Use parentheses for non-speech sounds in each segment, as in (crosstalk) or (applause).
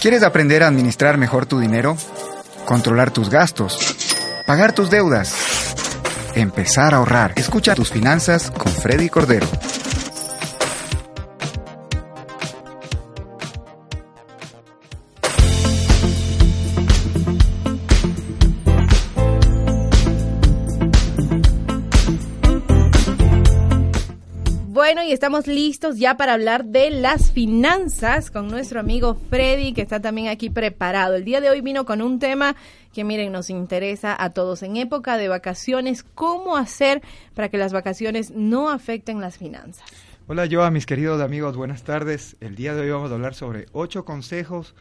¿Quieres aprender a administrar mejor tu dinero? Controlar tus gastos, pagar tus deudas, empezar a ahorrar. Escucha tus finanzas con Freddy Cordero. Estamos listos ya para hablar de las finanzas con nuestro amigo Freddy, que está también aquí preparado. El día de hoy vino con un tema que, miren, nos interesa a todos. En época de vacaciones, ¿cómo hacer para que las vacaciones no afecten las finanzas? Hola, yo a mis queridos amigos, buenas tardes. El día de hoy vamos a hablar sobre ocho consejos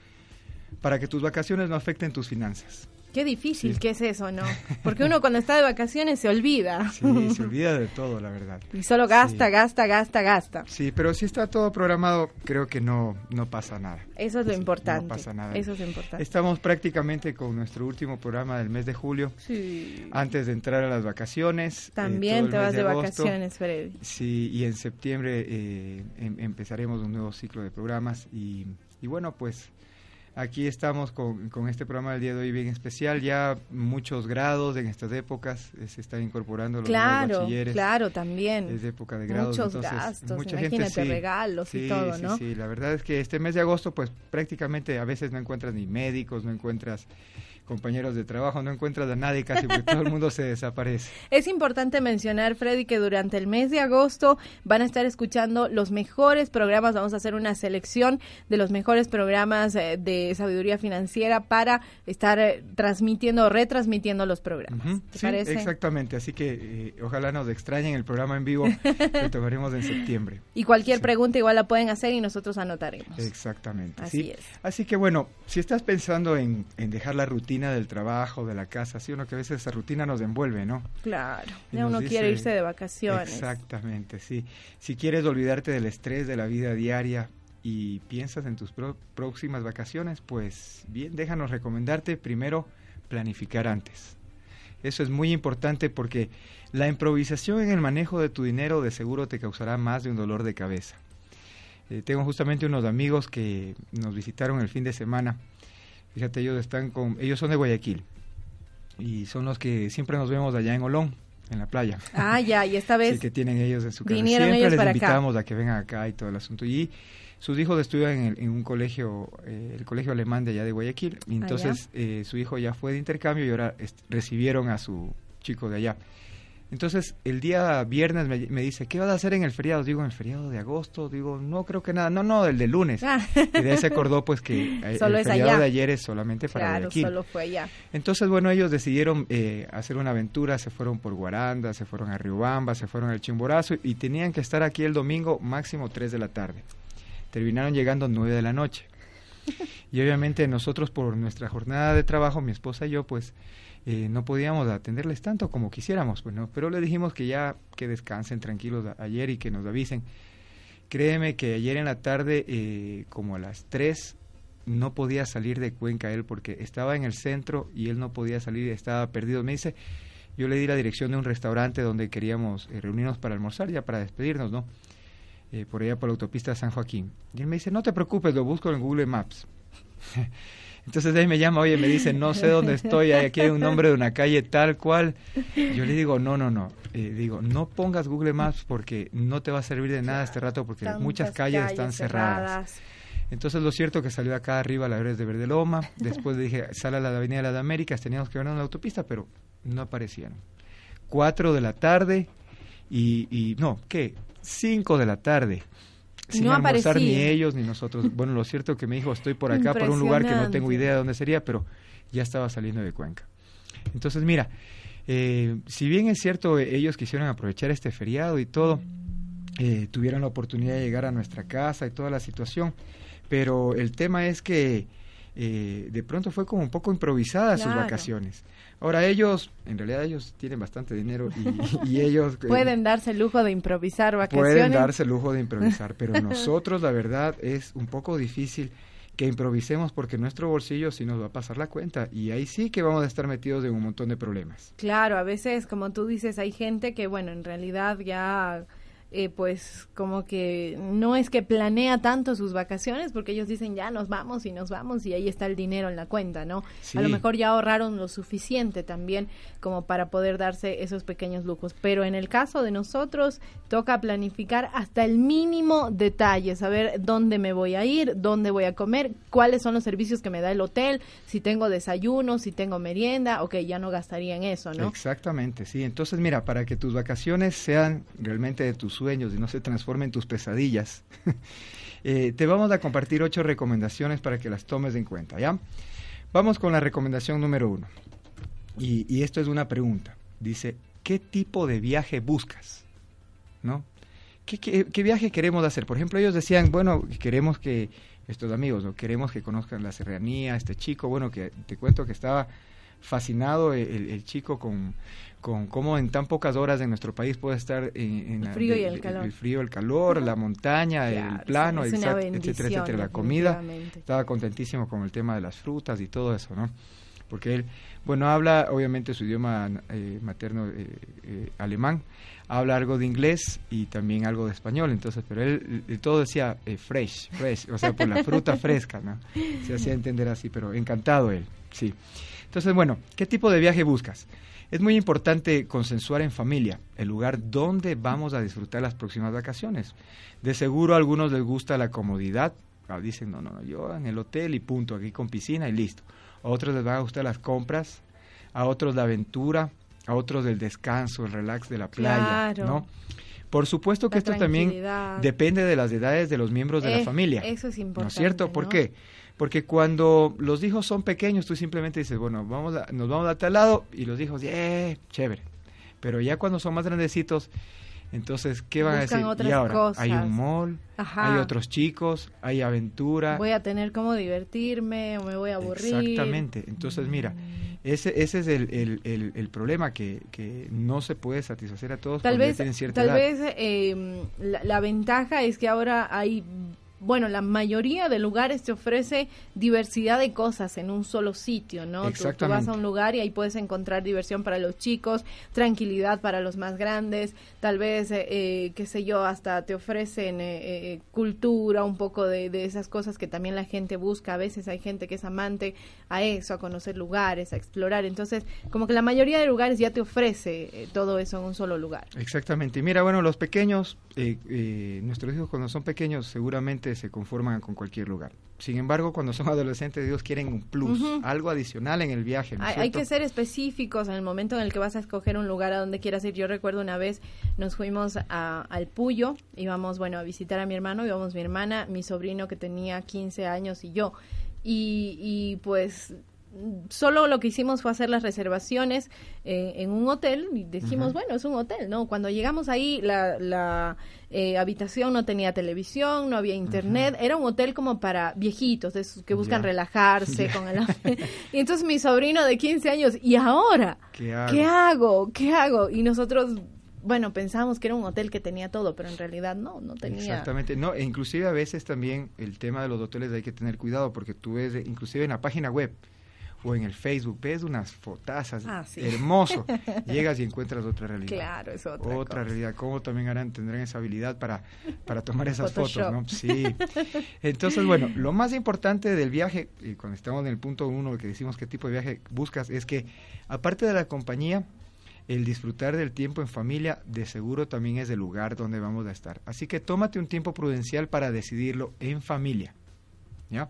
para que tus vacaciones no afecten tus finanzas. Qué difícil que es eso, ¿no? (laughs) Porque uno cuando está de vacaciones se olvida. Sí, se olvida de todo, la verdad. Y solo gasta, gasta, gasta, gasta. Sí, pero si está todo programado, creo que no, no pasa nada. Eso es lo importante. No pasa nada. Eso es lo importante. Estamos prácticamente con nuestro último programa del mes de julio. Sí. Antes de entrar a las vacaciones. Eh, También te vas de, vacaciones, Freddy. Sí, y en septiembre eh, em, empezaremos un nuevo ciclo de programas. Y, y bueno, pues Aquí estamos con, con, este programa del día de hoy bien especial. Ya muchos grados en estas épocas eh, se están incorporando los claro, bachilleres. Claro, también. Es época de grados. Muchos entonces, gastos, mucha imagínate gente, sí, regalos sí, y todo, sí, ¿no? Sí, la verdad es que este mes de agosto, pues prácticamente a veces no encuentras ni médicos, no encuentras compañeros de trabajo, no encuentras a nadie casi porque todo el mundo se desaparece. (laughs) Es importante mencionar, Freddy, que durante el mes de agosto van a estar escuchando los mejores programas, vamos a hacer una selección de los mejores programas eh, de sabiduría financiera para estar eh, transmitiendo o retransmitiendo los programas. Uh -huh. ¿Te sí, parece? exactamente, así que eh, ojalá nos extrañen el programa en vivo (laughs) que tomaremos en septiembre. Y cualquier Sí. pregunta igual la pueden hacer y nosotros anotaremos. Exactamente. Así sí. es. Así que bueno, si estás pensando en, en dejar la rutina del trabajo, de la casa, sí, uno que a veces esa rutina nos envuelve, ¿no? Claro, Y ya uno dice- quiere irse de vacaciones. Exactamente, sí. Si quieres olvidarte del estrés de la vida diaria y piensas en tus pro- próximas vacaciones, pues bien, déjanos recomendarte primero planificar antes. Eso es muy importante porque la improvisación en el manejo de tu dinero de seguro te causará más de un dolor de cabeza. Eh, tengo justamente unos amigos que nos visitaron el fin de semana. Fíjate, ellos están con, ellos son de Guayaquil y son los que siempre nos vemos allá en Olón, en la playa. Ah, ya, y esta (laughs) vez Sí, que tienen ellos en su casa. vinieron Siempre ellos les para acá. invitamos a que vengan acá y todo el asunto. Y sus hijos estudian en, el- en un colegio, eh, el colegio alemán de allá de Guayaquil. Y Allá. entonces eh, su hijo ya fue de intercambio y ahora recibieron a su chico de allá. Entonces el día viernes me, me dice, ¿qué vas a hacer en el feriado? Digo, en el feriado de agosto. Digo, no creo que nada. No, no, el de lunes. Ah. Y de ahí se acordó pues que (laughs) eh, Solo el feriado allá. de ayer es solamente para claro, Guayaquil. solo fue allá. Entonces, bueno, ellos decidieron eh, hacer una aventura, se fueron por Guaranda, se fueron a Riobamba, se fueron al Chimborazo y tenían que estar aquí el domingo máximo 3 de la tarde. Terminaron llegando 9 de la noche. (laughs) Y obviamente nosotros por nuestra jornada de trabajo, mi esposa y yo, pues eh, no podíamos atenderles tanto como quisiéramos, pues no, pero le dijimos que ya que descansen tranquilos ayer y que nos avisen. Créeme que ayer en la tarde, eh, como a las 3, no podía salir de Cuenca él porque estaba en el centro y él no podía salir, estaba perdido. Me dice, yo le di la dirección de un restaurante donde queríamos eh, reunirnos para almorzar, ya para despedirnos, ¿no? Eh, por allá por la autopista San Joaquín. Y él me dice, no te preocupes, lo busco en Google Maps. (laughs) Entonces ahí me llama, oye, me dice, no sé dónde estoy, aquí hay un nombre de una calle tal cual. Yo le digo, no, no, no. Eh, digo, no pongas Google Maps porque no te va a servir de nada este rato porque Tantas muchas calles, están cerradas. Entonces lo cierto que salió acá arriba a la Veres de Verdeloma, después le dije, sale a la Avenida de las Américas, teníamos que vernos en la autopista, pero no aparecieron. Cuatro de la tarde y, y no, ¿qué? Cinco de la tarde. Sin No almorzar ni ellos ni nosotros. (laughs) Bueno, lo cierto que me dijo, estoy por acá, por un lugar que no tengo idea de dónde sería, pero ya estaba saliendo de Cuenca. Entonces, mira, eh, si bien es cierto, ellos quisieron aprovechar este feriado y todo, eh, tuvieron la oportunidad de llegar a nuestra casa y toda la situación, pero el tema es que eh, de pronto fue como un poco improvisada sus vacaciones. Ahora ellos, en realidad ellos tienen bastante dinero y, y (laughs) ellos eh, Pueden darse el lujo de improvisar vacaciones. pueden darse el lujo de improvisar, pero (laughs) nosotros la verdad es un poco difícil que improvisemos porque nuestro bolsillo sí nos va a pasar la cuenta y ahí sí que vamos a estar metidos en un montón de problemas. Claro, a veces, como tú dices, hay gente que, bueno, en realidad ya eh, pues como que no es que planea tanto sus vacaciones porque ellos dicen ya nos vamos y nos vamos y ahí está el dinero en la cuenta, ¿no? A lo mejor ya ahorraron lo suficiente también como para poder darse esos pequeños lujos. Pero en el caso de nosotros toca planificar hasta el mínimo detalle, saber dónde me voy a ir, dónde voy a comer, cuáles son los servicios que me da el hotel, si tengo desayuno, si tengo merienda, ok, ya no gastaría en eso, ¿no? Exactamente, sí. Entonces, mira, para que tus vacaciones sean realmente de tus sueños y no se transformen en tus pesadillas, (laughs) eh, te vamos a compartir ocho recomendaciones para que las tomes en cuenta, ¿ya? Vamos con la recomendación número uno. Y, esto es una pregunta. Dice, ¿qué tipo de viaje buscas? ¿No? ¿Qué, viaje queremos hacer? Por ejemplo, ellos decían, bueno, queremos que estos amigos, queremos que conozcan la serranía, este chico, bueno, que te cuento que estaba fascinado el, chico con, con cómo en tan pocas horas en nuestro país puede estar en, el frío y el calor, el, frío, el calor, la montaña, el plano, etcétera, etcétera, la comida. Estaba contentísimo con el tema de las frutas y todo eso, ¿no? Porque él, bueno, habla obviamente su idioma eh, materno eh, eh, alemán, habla algo de inglés y también algo de español, entonces, pero él, todo decía fresh, fresh, o sea, por la fruta (laughs) fresca, ¿no? Se hacía entender así, pero encantado él, sí. Entonces, bueno, ¿qué tipo de viaje buscas? Es muy importante consensuar en familia el lugar donde vamos a disfrutar las próximas vacaciones. De seguro a algunos les gusta la comodidad, ah, dicen, no, no, yo en el hotel y punto, aquí con piscina y listo. A otros les van a gustar las compras, a otros la aventura, a otros el descanso, el relax de la playa, ¿no? Por supuesto que esto también depende de las edades de los miembros de la eh, familia. Eso es importante. ¿No es cierto? ¿Por qué? Porque cuando los hijos son pequeños, tú simplemente dices, bueno, vamos nos vamos a tal lado y los hijos, ¡eh! Chévere. Pero ya cuando son más grandecitos, entonces, ¿qué van a decir? y ahora, hay un mall, hay otros chicos, hay aventura. Voy a tener cómo divertirme o me voy a aburrir. Exactamente. Entonces, mira, ese, ese es el, el, el, problema, que, que, no se puede satisfacer a todos tal vez, Tal vez eh, la, la, ventaja es que ahora hay bueno, la mayoría de lugares te ofrece diversidad de cosas en un solo sitio, ¿no? Tú, tú, vas a un lugar y ahí puedes encontrar diversión para los chicos, tranquilidad para los más grandes, tal vez, eh, eh qué sé yo, hasta te ofrecen eh, eh, cultura, un poco de, de, esas cosas que también la gente busca. A veces hay gente que es amante a eso, a conocer lugares, a explorar. Entonces, como que la mayoría de lugares ya te ofrece todo eso en un solo lugar. Exactamente. Y mira, bueno, los pequeños, nuestros hijos cuando son pequeños seguramente se conforman con cualquier lugar. Sin embargo, cuando son (laughs) adolescentes, ellos quieren un plus, algo adicional en el viaje. hay, que ser específicos en el momento en el que vas a escoger un lugar a donde quieras ir. Yo recuerdo una vez nos fuimos a, al Puyo, íbamos, bueno, a visitar a mi hermano, íbamos mi hermana, mi sobrino que tenía 15 años y yo. Y, y pues solo lo que hicimos fue hacer las reservaciones eh, en un hotel y dijimos, bueno, es un hotel, ¿no? Cuando llegamos ahí, la, la eh, habitación no tenía televisión, no había internet, era un hotel como para viejitos, esos que buscan relajarse (laughs) con el... y entonces mi sobrino de 15 años, ¿y ahora? ¿Qué hago? ¿Qué hago? Y nosotros bueno, pensábamos que era un hotel que tenía todo, pero en realidad no, no tenía. Exactamente, no, e inclusive a veces también el tema de los hoteles hay que tener cuidado porque tú ves, inclusive en la página web, o en el Facebook, ves unas fotazas, ah, hermoso, (laughs) llegas y encuentras otra realidad. Claro, es otra Otra realidad, ¿cómo también harán, tendrán esa habilidad para, para tomar esas fotos, no? Sí. Entonces, bueno, lo más importante del viaje, y cuando estamos en el punto uno que decimos qué tipo de viaje buscas, es que aparte de la compañía, el disfrutar del tiempo en familia de seguro también es el lugar donde vamos a estar. Así que tómate un tiempo prudencial para decidirlo en familia. ¿Ya?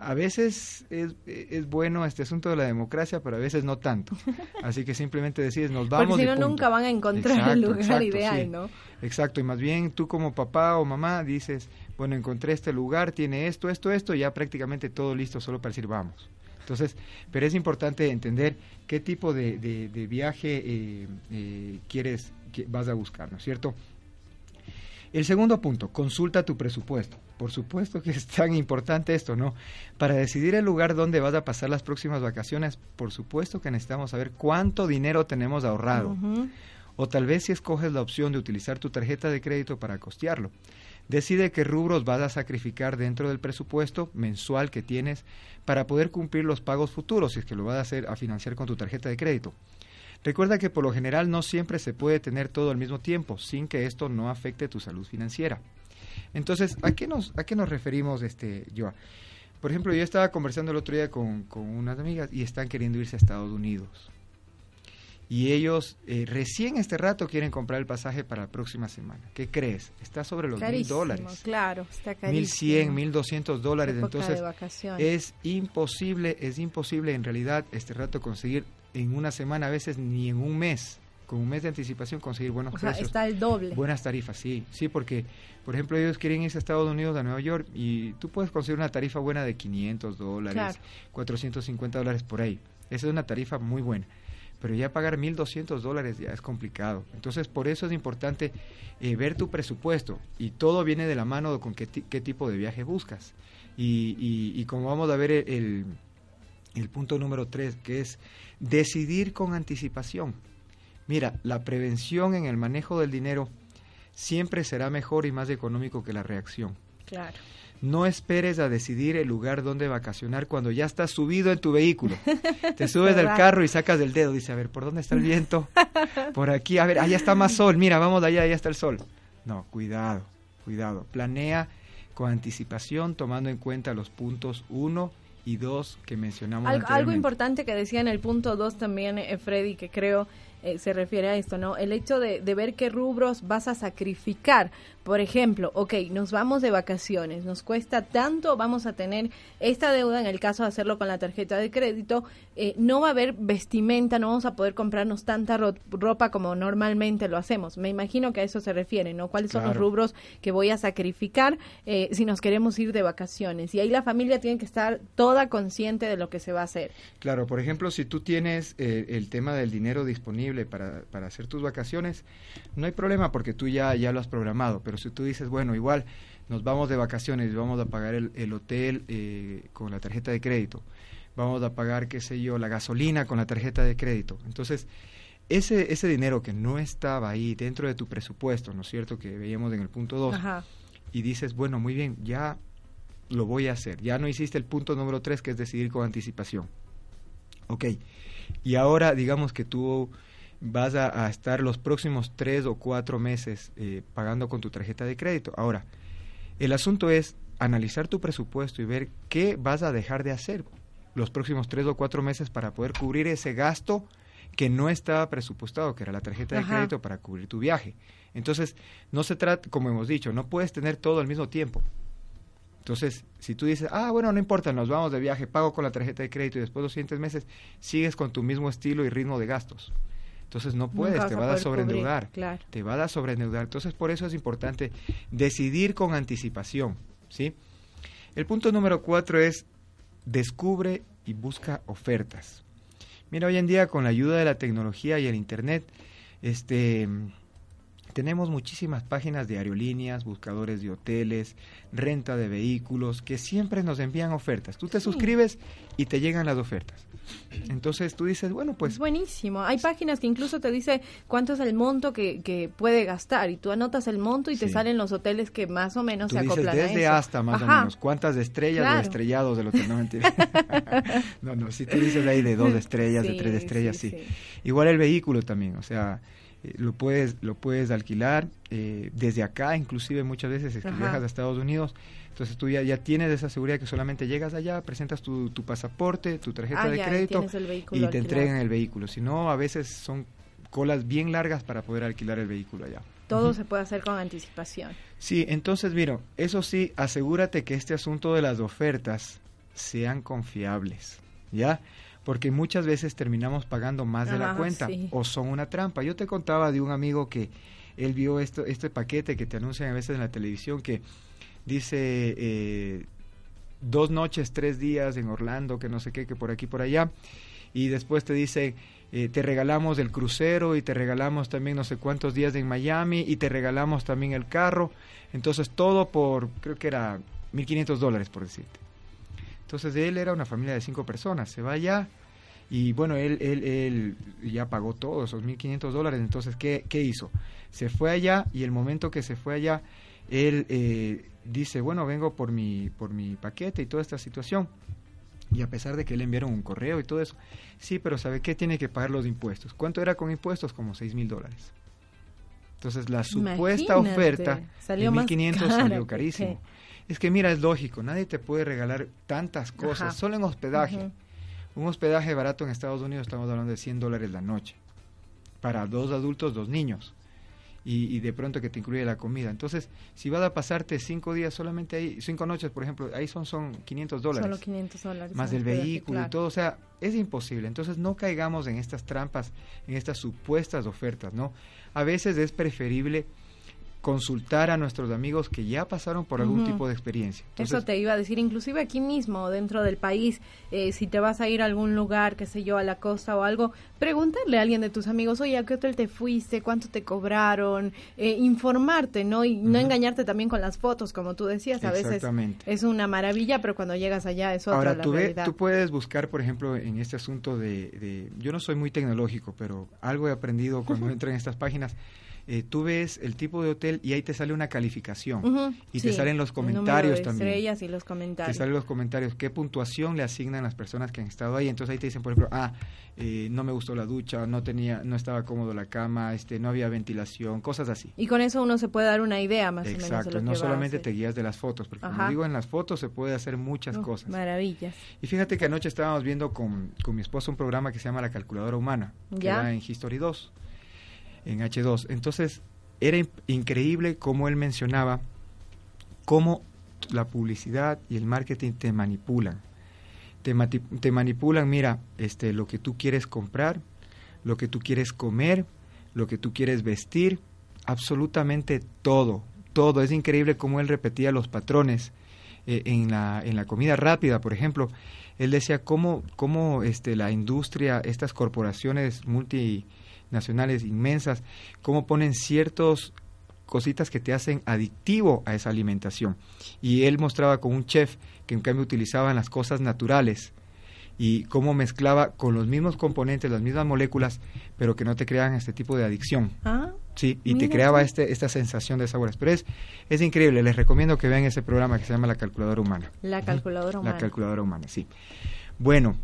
A veces es, es, bueno este asunto de la democracia, pero a veces no tanto. (laughs) Así que simplemente decides, nos vamos. Porque si no, nunca van a encontrar el lugar ideal, ¿no? Exacto, y más bien tú como papá o mamá dices, bueno, encontré este lugar, tiene esto, esto, esto, ya prácticamente todo listo solo para decir vamos. Entonces, pero es importante entender qué tipo de, de, viaje eh, eh, quieres, que vas a buscar, ¿no es cierto? El segundo punto, consulta tu presupuesto. Por supuesto que es tan importante esto, ¿no? Para decidir el lugar donde vas a pasar las próximas vacaciones, por supuesto que necesitamos saber cuánto dinero tenemos ahorrado. O tal vez si escoges la opción de utilizar tu tarjeta de crédito para costearlo. Decide qué rubros vas a sacrificar dentro del presupuesto mensual que tienes para poder cumplir los pagos futuros, si es que lo vas a hacer a financiar con tu tarjeta de crédito. Recuerda que por lo general no siempre se puede tener todo al mismo tiempo, sin que esto no afecte tu salud financiera. Entonces, ¿a qué nos, a qué nos referimos, este, Joa? Por ejemplo, yo estaba conversando el otro día con, con unas amigas y están queriendo irse a Estados Unidos y ellos eh, recién este rato quieren comprar el pasaje para la próxima semana. ¿Qué crees? Está sobre los mil dólares. Claro, está carísimo. Mil cien, mil doscientos dólares. Entonces es imposible, es imposible en realidad este rato conseguir en una semana, a veces ni en un mes, con un mes de anticipación conseguir buenos o Sea, está el doble. Buenas tarifas, sí, sí, porque por ejemplo ellos quieren irse a Estados Unidos, a Nueva York y tú puedes conseguir una tarifa buena de 500 dólares, 450 dólares por ahí. Esa es una tarifa muy buena pero ya pagar 1.200 dólares ya es complicado. Entonces, por eso es importante eh, ver tu presupuesto y todo viene de la mano con qué, qué tipo de viaje buscas. Y, y, como vamos a ver el, el punto número 3, que es decidir con anticipación. Mira, la prevención en el manejo del dinero siempre será mejor y más económico que la reacción. Claro. No esperes a decidir el lugar donde vacacionar cuando ya estás subido en tu vehículo. Te (laughs) subes del carro y sacas del dedo. Dice, a ver, ¿por dónde está el viento? Por aquí, a ver, allá está más sol. Mira, vamos allá, allá está el sol. No, cuidado, cuidado. Planea con anticipación, tomando en cuenta los puntos uno y dos que mencionamos. Algo, algo importante que decía en el punto dos también, eh, Freddy, que creo eh, se refiere a esto, ¿no? El hecho de, de, ver qué rubros vas a sacrificar. Por ejemplo, ok, nos vamos de vacaciones, nos cuesta tanto, vamos a tener esta deuda, en el caso de hacerlo con la tarjeta de crédito, eh, no va a haber vestimenta, no vamos a poder comprarnos tanta ropa como normalmente lo hacemos. Me imagino que a eso se refiere, ¿no? ¿Cuáles son los rubros que voy a sacrificar eh, si nos queremos ir de vacaciones? Y ahí la familia tiene que estar toda consciente de lo que se va a hacer. Claro, por ejemplo, si tú tienes el tema del dinero disponible, para, para, hacer tus vacaciones, no hay problema porque tú ya, ya lo has programado. Pero si tú dices, bueno, igual nos vamos de vacaciones y vamos a pagar el, el hotel eh, con la tarjeta de crédito, vamos a pagar, qué sé yo, la gasolina con la tarjeta de crédito. Entonces, ese, ese dinero que no estaba ahí dentro de tu presupuesto, ¿no es cierto? Que veíamos en el punto 2, y dices, bueno, muy bien, ya lo voy a hacer. Ya no hiciste el punto número 3, que es decidir con anticipación. Ok, y ahora digamos que tú vas a, estar los próximos tres o cuatro meses eh, pagando con tu tarjeta de crédito. Ahora, el asunto es analizar tu presupuesto y ver qué vas a dejar de hacer los próximos tres o cuatro meses para poder cubrir ese gasto que no estaba presupuestado, que era la tarjeta de crédito para cubrir tu viaje. Entonces, no se trata, como hemos dicho, no puedes tener todo al mismo tiempo. Entonces, si tú dices, ah, bueno, no importa, nos vamos de viaje, pago con la tarjeta de crédito y después de los siguientes meses sigues con tu mismo estilo y ritmo de gastos. Entonces no puedes, te va a, sobreendeudar. Te va a sobreendeudar. Entonces por eso es importante decidir con anticipación. ¿sí? El punto número cuatro es descubre y busca ofertas. Mira, hoy en día con la ayuda de la tecnología y el Internet, este, tenemos muchísimas páginas de aerolíneas, buscadores de hoteles, renta de vehículos, que siempre nos envían ofertas. Tú te suscribes y te llegan las ofertas. Entonces tú dices, bueno, pues... buenísimo. Hay páginas que incluso te dice cuánto es el monto que, que puede gastar y tú anotas el monto y te salen los hoteles que más o menos se acoplan desde hasta más o menos. ¿Cuántas estrellas o estrellados del hotel? No, mentira. (laughs) no, no, si tú dices ahí de dos estrellas, de tres estrellas, sí, Igual el vehículo también, o sea... Eh, lo puedes lo puedes alquilar eh, desde acá inclusive muchas veces si viajas a Estados Unidos entonces tú ya, ya tienes esa seguridad que solamente llegas allá, presentas tu, tu pasaporte, tu tarjeta ah, de crédito y te entregan el vehículo. Si no, a veces son colas bien largas para poder alquilar el vehículo allá. Todo se puede hacer con anticipación. Sí, entonces, mira, eso sí, asegúrate que este asunto de las ofertas sean confiables, ¿ya? Porque muchas veces terminamos pagando más de la cuenta o son una trampa. Yo te contaba de un amigo que él vio esto, este paquete que te anuncian a veces en la televisión que dice eh, dos noches, tres días en Orlando, que no sé qué, que por aquí, por allá, y después te dice, eh, te regalamos el crucero y te regalamos también no sé cuántos días en Miami y te regalamos también el carro, entonces todo por, creo que era 1.500 dólares, por decirte. Entonces él era una familia de cinco personas, se va allá y bueno, él, él, él ya pagó todo esos 1.500 dólares, entonces ¿qué, ¿qué hizo? Se fue allá y el momento que se fue allá, él eh, dice, bueno, vengo por mi, por mi paquete y toda esta situación. Y a pesar de que le enviaron un correo y todo eso, sí, pero ¿sabe qué? Tiene que pagar los impuestos. ¿Cuánto era con impuestos? Como 6 mil dólares. Entonces la supuesta Imagínate, oferta salió de más 1500 cara salió que- carísimo. Es que mira, es lógico, nadie te puede regalar tantas cosas, Ajá. solo en hospedaje. Un hospedaje barato en Estados Unidos estamos hablando de 100 dólares la noche. Para dos adultos, dos niños. Y, y de pronto que te incluye la comida. Entonces, si vas a pasarte cinco días solamente ahí, cinco noches, por ejemplo, ahí son, son 500 dólares. Solo 500 dólares. más del vehículo y todo. O sea, es imposible. Entonces, no caigamos en estas trampas, en estas supuestas ofertas, ¿no? A veces es preferible consultar a nuestros amigos que ya pasaron por algún tipo de experiencia. Entonces, Eso te iba a decir, inclusive aquí mismo, dentro del país, eh, si te vas a ir a algún lugar, qué sé yo, a la costa o algo, preguntarle a alguien de tus amigos, oye, ¿a qué hotel te fuiste? ¿Cuánto te cobraron? Eh, informarte, ¿no? Y no engañarte también con las fotos, como tú decías, a veces es una maravilla, pero cuando llegas allá es otra Ahora, la tú, ve- tú puedes buscar, por ejemplo, en este asunto de, de- Yo no soy muy tecnológico, pero algo he aprendido cuando (laughs) entro en estas páginas. Eh, tú ves el tipo de hotel y ahí te sale una calificación. Y te salen los el comentarios de también. estrellas y los Te comentarios. salen los comentarios, qué puntuación le asignan las personas que han estado ahí. Entonces ahí te dicen, por ejemplo, ah, eh, no me gustó la ducha, no tenía, no estaba cómodo la cama, este, no había ventilación, cosas así. Y con eso uno se puede dar una idea más o menos de Exacto, no que solamente te guías de las fotos, porque Ajá. como digo, en las fotos se puede hacer muchas cosas. Maravillas. Y fíjate que anoche estábamos viendo con, con mi esposo un programa que se llama La Calculadora Humana, que Ya. era en History 2, en H2. Entonces, era in- increíble cómo él mencionaba cómo la publicidad y el marketing te manipulan. Te, te manipulan, mira, este, lo que tú quieres comprar, lo que tú quieres comer, lo que tú quieres vestir, absolutamente todo, todo. Es increíble cómo él repetía los patrones eh, en, la, en la comida rápida, por ejemplo. Él decía cómo, cómo este, la industria, estas corporaciones multinacionales inmensas, cómo ponen ciertos cositas que te hacen adictivo a esa alimentación. Y él mostraba con un chef que en cambio utilizaban las cosas naturales y cómo mezclaba con los mismos componentes, las mismas moléculas, pero que no te creaban este tipo de adicción. Ah, Sí, y te creaba este, esta sensación de sabores. Pero es, es increíble, les recomiendo que vean ese programa que se llama La Calculadora Humana. la calculadora humana. La calculadora humana, sí. Bueno,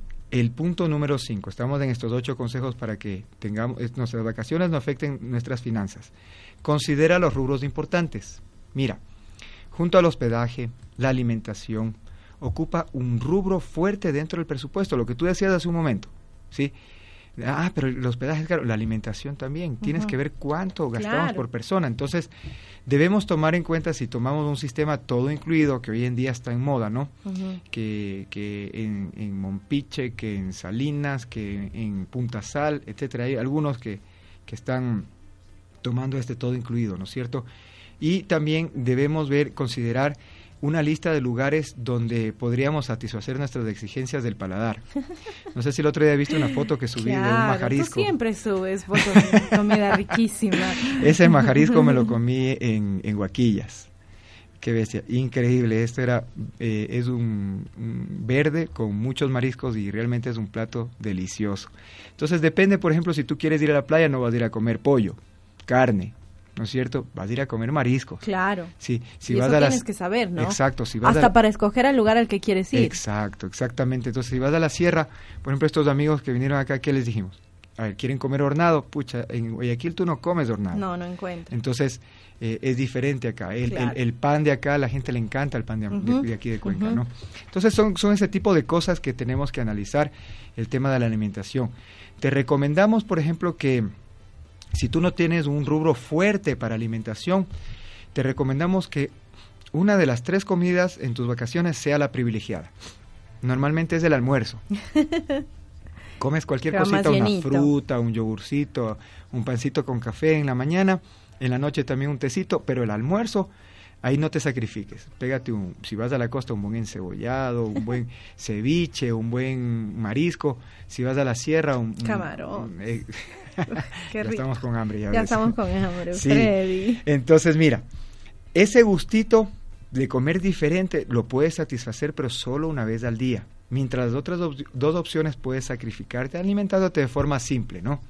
el punto número 5. Estamos en estos ocho consejos para que tengamos es- nuestras vacaciones no afecten nuestras finanzas. Considera los rubros importantes. Mira, junto al hospedaje, la alimentación, ocupa un rubro fuerte dentro del presupuesto, lo que tú decías hace un momento, ¿sí? Ah, pero el hospedaje es caro, la alimentación también. Tienes que ver cuánto gastamos Claro. por persona. Entonces, debemos tomar en cuenta si tomamos un sistema todo incluido, que hoy en día está en moda, ¿no? Que, que en, en Mompiche, que en Salinas, que en Punta Sal, etcétera. Hay algunos que, que están tomando este todo incluido, ¿no es cierto? Y también debemos ver, considerar una lista de lugares donde podríamos satisfacer nuestras exigencias del paladar. No sé si el otro día viste una foto que subí de un majarisco. Tú siempre subes fotos de comida riquísima. Ese majarisco me lo comí en, en Huaquillas. Qué bestia, increíble. Esto era, eh, es un, un verde con muchos mariscos y realmente es un plato delicioso. Entonces depende, por ejemplo, si tú quieres ir a la playa, no vas a ir a comer pollo, carne, ¿no es cierto? Vas a ir a comer mariscos. Claro. Sí, si y vas eso a las- tienes que saber, ¿no? Exacto, si vas Hasta a para escoger al lugar al que quieres ir. Exacto, exactamente. Entonces, si vas a la sierra, por ejemplo, estos amigos que vinieron acá, ¿qué les dijimos? A ver, ¿quieren comer hornado? Pucha, en Guayaquil tú no comes hornado. No, no encuentro. Entonces, eh, es diferente acá. El, Claro. el- el pan de acá, a la gente le encanta el pan de, de- aquí de Cuenca. ¿no? Entonces, son, son ese tipo de cosas que tenemos que analizar el tema de la alimentación. Te recomendamos, por ejemplo, que si tú no tienes un rubro fuerte para alimentación, te recomendamos que una de las tres comidas en tus vacaciones sea la privilegiada. Normalmente es el almuerzo. (laughs) Comes cualquier cosita, una fruta, un yogurcito, un pancito con café en la mañana, en la noche también un tecito, pero el almuerzo, ahí no te sacrifiques. Pégate un, si vas a la costa, un buen encebollado, un buen (laughs) ceviche, un buen marisco. Si vas a la sierra, un... Camarón. un- eh, (laughs) Qué ya rico. estamos con hambre. Ya, Ya estamos con hambre, Sí. Freddy. Entonces, mira, ese gustito de comer diferente lo puedes satisfacer, pero solo una vez al día. Mientras las otras op- dos opciones puedes sacrificarte alimentándote de forma simple, ¿no?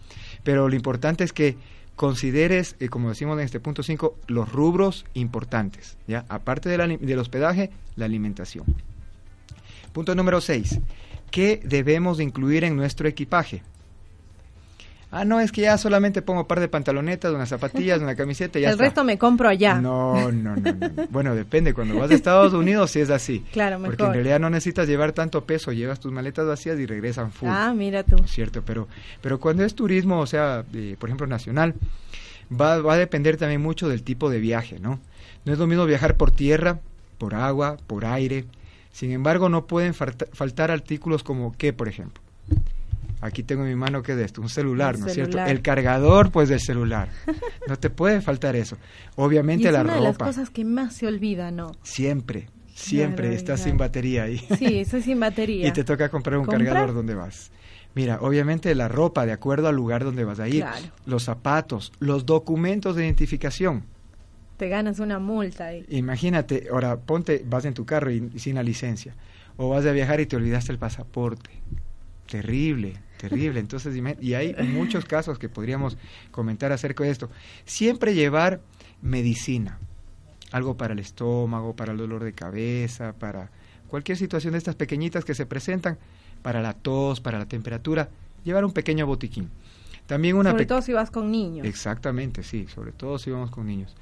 Pero lo importante es que consideres, eh, como decimos en este punto 5, los rubros importantes, ¿ya? Aparte del, ali- del hospedaje, la alimentación. Punto número 6. ¿Qué debemos de incluir en nuestro equipaje? Ah, no, es que ya solamente pongo un par de pantalonetas, unas zapatillas, una camiseta y ya El resto me compro allá. No, no, no, no. Bueno, depende. Cuando vas a Estados Unidos sí es así. (laughs) Claro, mejor. Porque en realidad no necesitas llevar tanto peso. Llevas tus maletas vacías y regresan full. Ah, mira tú. ¿no es cierto? Pero, pero cuando es turismo, o sea, eh, por ejemplo, nacional, va, va a depender también mucho del tipo de viaje, ¿no? No es lo mismo viajar por tierra, por agua, por aire. Sin embargo, no pueden falta- faltar artículos como qué, por ejemplo. Aquí tengo en mi mano que es de esto, un celular, ¿no es cierto? El cargador, pues, del celular. (laughs) No te puede faltar eso. Y Obviamente es la una de las ropa. cosas que más se olvida, ¿no? Siempre, siempre Claro, estás claro. sin batería ahí. Sí, estoy sin batería. (laughs) y te toca comprar un ¿Comprar? cargador donde vas. Mira, obviamente la ropa de acuerdo al lugar donde vas a ir, Claro. los zapatos, los documentos de identificación. Te ganas una multa ahí. Imagínate, ahora ponte, vas en tu carro y, y sin la licencia, o vas a viajar y te olvidaste el pasaporte. Terrible, terrible. Entonces, y hay muchos casos que podríamos comentar acerca de esto. Siempre llevar medicina, algo para el estómago, para el dolor de cabeza, para cualquier situación de estas pequeñitas que se presentan, para la tos, para la temperatura, llevar un pequeño botiquín. También una Sobre todo si vas con niños. Exactamente, sí, sobre todo si vamos con niños.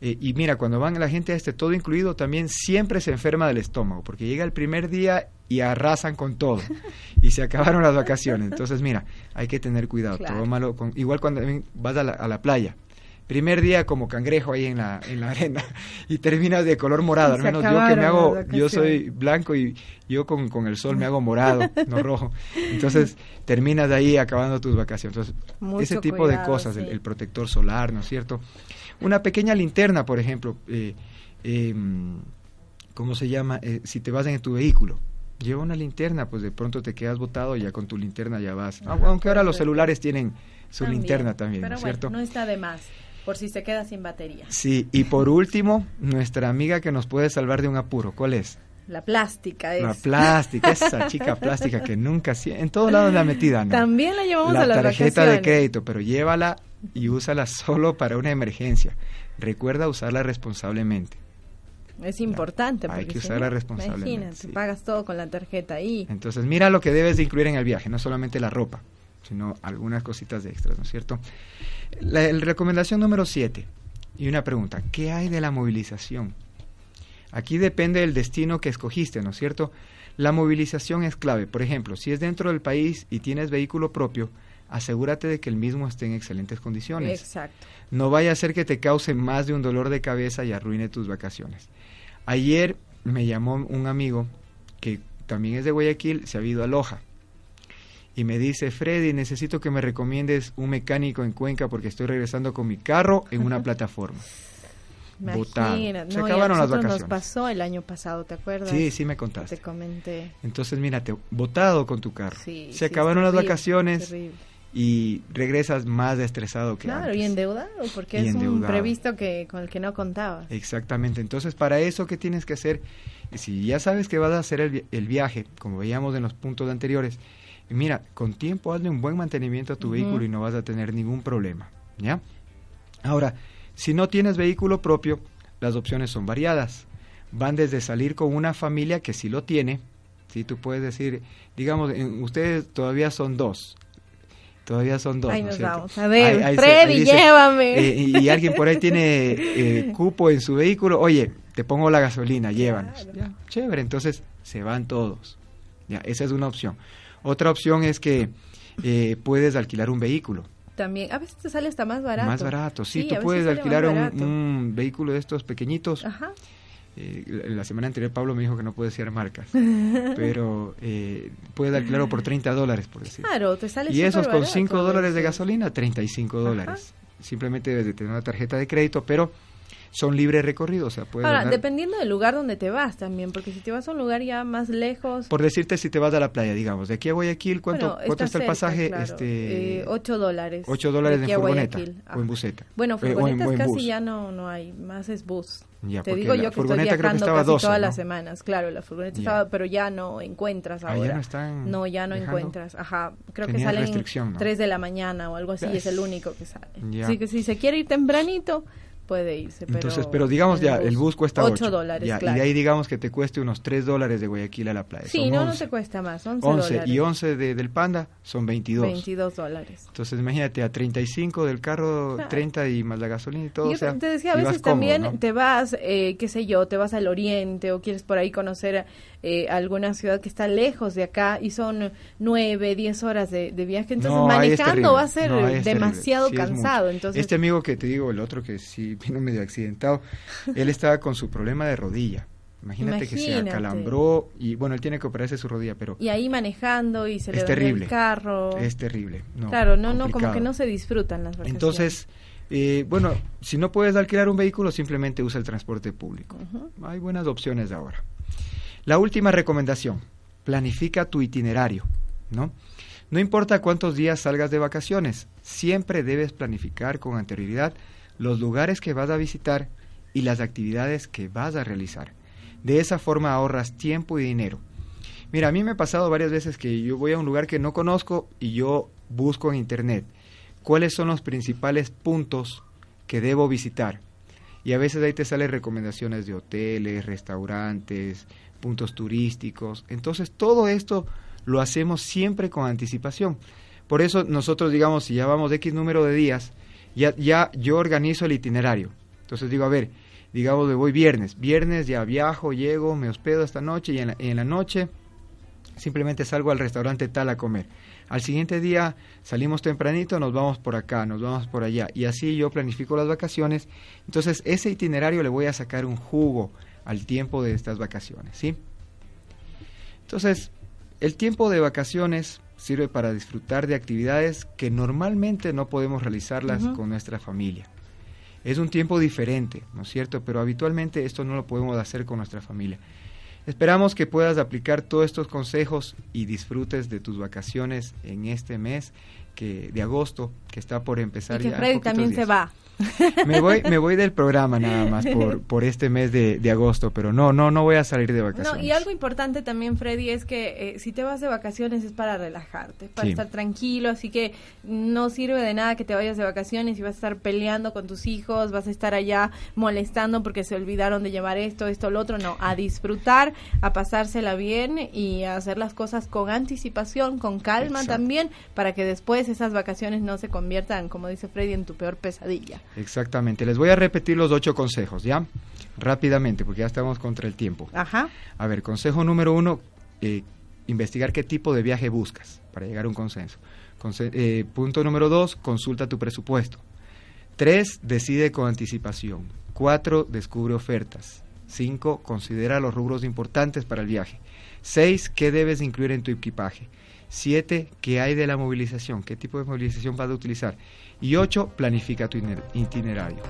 Eh, y mira, cuando van la gente a este todo incluido, también siempre se enferma del estómago, porque llega el primer día y arrasan con todo. (laughs) y se acabaron las vacaciones. Entonces, mira, hay que tener cuidado. Claro. tómalo con- igual cuando vas a la, a la playa. Primer día como cangrejo ahí en la, en la arena (laughs) y terminas de color morado. Al menos yo que me hago, yo soy blanco y yo con, con el sol me hago morado, no (laughs) rojo. Entonces terminas de ahí acabando tus vacaciones. Entonces, Mucho ese tipo de cosas, el protector solar, ¿no es cierto? Una pequeña linterna, por ejemplo, eh, eh, ¿cómo se llama? Eh, si te vas en tu vehículo, lleva una linterna, pues de pronto te quedas botado y ya con tu linterna ya vas. Ajá, Aunque ahora los ser. celulares tienen su También. linterna también, Pero ¿no bueno, cierto? no está de más, por si se queda sin batería. Sí, y por último, nuestra amiga que nos puede salvar de un apuro, ¿cuál es? La plástica es. La plástica, esa chica plástica que nunca, en todos lados la metida, ¿no? También la llevamos la a las tarjeta de crédito, pero llévala y úsala solo para una emergencia. Recuerda usarla responsablemente. Es importante. Hay porque que usarla responsablemente, Imagínate, sí. pagas todo con la tarjeta ahí. Entonces, mira lo que debes de incluir en el viaje, no solamente la ropa, sino algunas cositas de extras, ¿no es cierto? La, el- recomendación número 7. Y una pregunta, ¿qué hay de la movilización? Aquí depende del destino que escogiste, ¿no es cierto? La movilización es clave. Por ejemplo, si es dentro del país y tienes vehículo propio, asegúrate de que el mismo esté en excelentes condiciones. Exacto. No vaya a ser que te cause más de un dolor de cabeza y arruine tus vacaciones. Ayer me llamó un amigo que también es de Guayaquil, se ha ido a Loja. Y me dice, Freddy, necesito que me recomiendes un mecánico en Cuenca porque estoy regresando con mi carro en una (laughs) plataforma. Se no, y a acabaron las vacaciones. nos pasó el año pasado, ¿te acuerdas? Sí, sí me Te contaste. comenté. Entonces, mírate, botado con tu carro. Sí, se sí, acabaron las vacaciones terrible. Y regresas más estresado que Claro, antes. y endeudado, porque Y es un previsto que con el que no contabas. Exactamente. Entonces, para eso, ¿qué tienes que hacer? Si ya sabes que vas a hacer el, el viaje, como veíamos en los puntos anteriores, mira, con tiempo hazle un buen mantenimiento a tu vehículo y no vas a tener ningún problema. ¿Ya? Ahora, si no tienes vehículo propio, las opciones son variadas. Van desde salir con una familia que sí lo tiene, si tú puedes decir, digamos, en- ustedes todavía son dos. Todavía son dos. Ahí ¿no nos cierto? vamos. A ver, Ahí- ahí se- Freddy, dice, llévame. eh, y, alguien por ahí (laughs) tiene eh, cupo en su vehículo, oye, te pongo la gasolina, llévanos. Claro. Ya, chévere, entonces se van todos. Ya, esa es una opción. Otra opción es que eh, puedes alquilar un vehículo. También, a veces te sale hasta más barato. Más barato, sí, a tú puedes alquilar un, un vehículo de estos pequeñitos. Ajá. Eh, la la semana anterior Pablo me dijo que no puede decir marcas, (laughs) pero eh, puedes alquilarlo por 30 dólares, por decir. Claro, te sale Y esos con barato 5 a dólares de gasolina, 35 dólares. Simplemente debes de tener una tarjeta de crédito, pero son libre recorrido, o sea, puedes Ahora, dependiendo del lugar donde te vas también, porque si te vas a un lugar ya más lejos... Por decirte, si te vas a la playa, digamos, de aquí a Guayaquil, ¿cuánto, bueno, cuánto está el cerca, pasaje? claro. Este, Eh, 8 dólares. 8 dólares de en furgoneta Guayaquil. o en buseta. Bueno, Eh, furgonetas en casi bus. ya no, no hay, más es bus. Ya, Te digo la yo que estoy que viajando casi 12, todas ¿no? las semanas. Claro, la furgoneta Ya. estaba, pero ya no encuentras Ah, ahora. ya no están No, ya no dejando. encuentras. Ajá, creo que salen ¿no? 3 de la mañana o algo así, es el único que sale. Ya. Así que si se quiere ir tempranito, puede irse. Pero Entonces, pero digamos ya, el bus cuesta 8 dólares, ya, claro. Y de ahí digamos que te cueste unos 3 dólares de Guayaquil a la playa. Sí, Son no, no 11. te cuesta más, 11, 11 dólares. y 11 de, del Panda son 22. 22 dólares. Entonces imagínate, a 35 del carro, Claro. 30 y más la gasolina y todo. Yo o sea, te decía, a veces cómodo, también ¿no? te vas, eh, qué sé yo, te vas al oriente o quieres por ahí conocer eh, alguna ciudad que está lejos de acá y son nueve, diez horas de, de viaje. Entonces No, manejando va a ser No, demasiado. Sí, cansado. Entonces, Este amigo que te digo, el otro que sí vino medio accidentado, (laughs) él estaba con su problema de rodilla. Imagínate, que se acalambró y bueno, él tiene que operarse su rodilla, pero y ahí manejando y se le terrible. el carro. es terrible. No, claro, no, no, como que no se disfrutan las vacaciones. Entonces, eh, bueno, si no puedes alquilar un vehículo, simplemente usa el transporte público. Hay buenas opciones ahora. La última recomendación, planifica tu itinerario, ¿no? No importa cuántos días salgas de vacaciones, siempre debes planificar con anterioridad los lugares que vas a visitar y las actividades que vas a realizar. De esa forma ahorras tiempo y dinero. Mira, a mí me ha pasado varias veces que yo voy a un lugar que no conozco y yo busco en internet cuáles son los principales puntos que debo visitar. Y a veces ahí te salen recomendaciones de hoteles, restaurantes, puntos turísticos. Entonces todo esto lo hacemos siempre con anticipación. Por eso nosotros, digamos, si ya vamos de X número de días, ya, ya yo organizo el itinerario. Entonces digo, a ver, digamos, me voy viernes. Viernes ya viajo, llego, me hospedo esta noche y en la, en la noche simplemente salgo al restaurante tal a comer. Al siguiente día salimos tempranito, nos vamos por acá, nos vamos por allá. Y así yo planifico las vacaciones. Entonces ese itinerario le voy a sacar un jugo al tiempo de estas vacaciones, ¿sí? Entonces, el tiempo de vacaciones sirve para disfrutar de actividades que normalmente no podemos realizarlas con nuestra familia. Es un tiempo diferente, ¿no es cierto? Pero habitualmente esto no lo podemos hacer con nuestra familia. Esperamos que puedas aplicar todos estos consejos y disfrutes de tus vacaciones en este mes que, de agosto que está por empezar y que ya Freddy también se va. Me voy, me voy del programa nada más por, por este mes de, de agosto, pero no, no, no voy a salir de vacaciones. No, y algo importante también, Freddy, es que eh, si te vas de vacaciones es para relajarte, es para Sí. estar tranquilo, así que no sirve de nada que te vayas de vacaciones y vas a estar peleando con tus hijos, vas a estar allá molestando porque se olvidaron de llevar esto, esto, lo otro, no, a disfrutar, a pasársela bien y a hacer las cosas con anticipación, con calma Exacto. también, para que después esas vacaciones no se conviertan, como dice Freddy, en tu peor pesadilla. Exactamente. Les voy a repetir los ocho consejos, ¿ya? Rápidamente, porque ya estamos contra el tiempo. Ajá. A ver, consejo número uno, eh, investigar qué tipo de viaje buscas para llegar a un consenso. Conse- eh, punto número dos, consulta tu presupuesto. Tres, decide con anticipación. Cuatro, descubre ofertas. Cinco, considera los rubros importantes para el viaje. Seis, qué debes incluir en tu equipaje. Siete, qué hay de la movilización, qué tipo de movilización vas a utilizar. Y ocho, planifica tu iner- itinerario.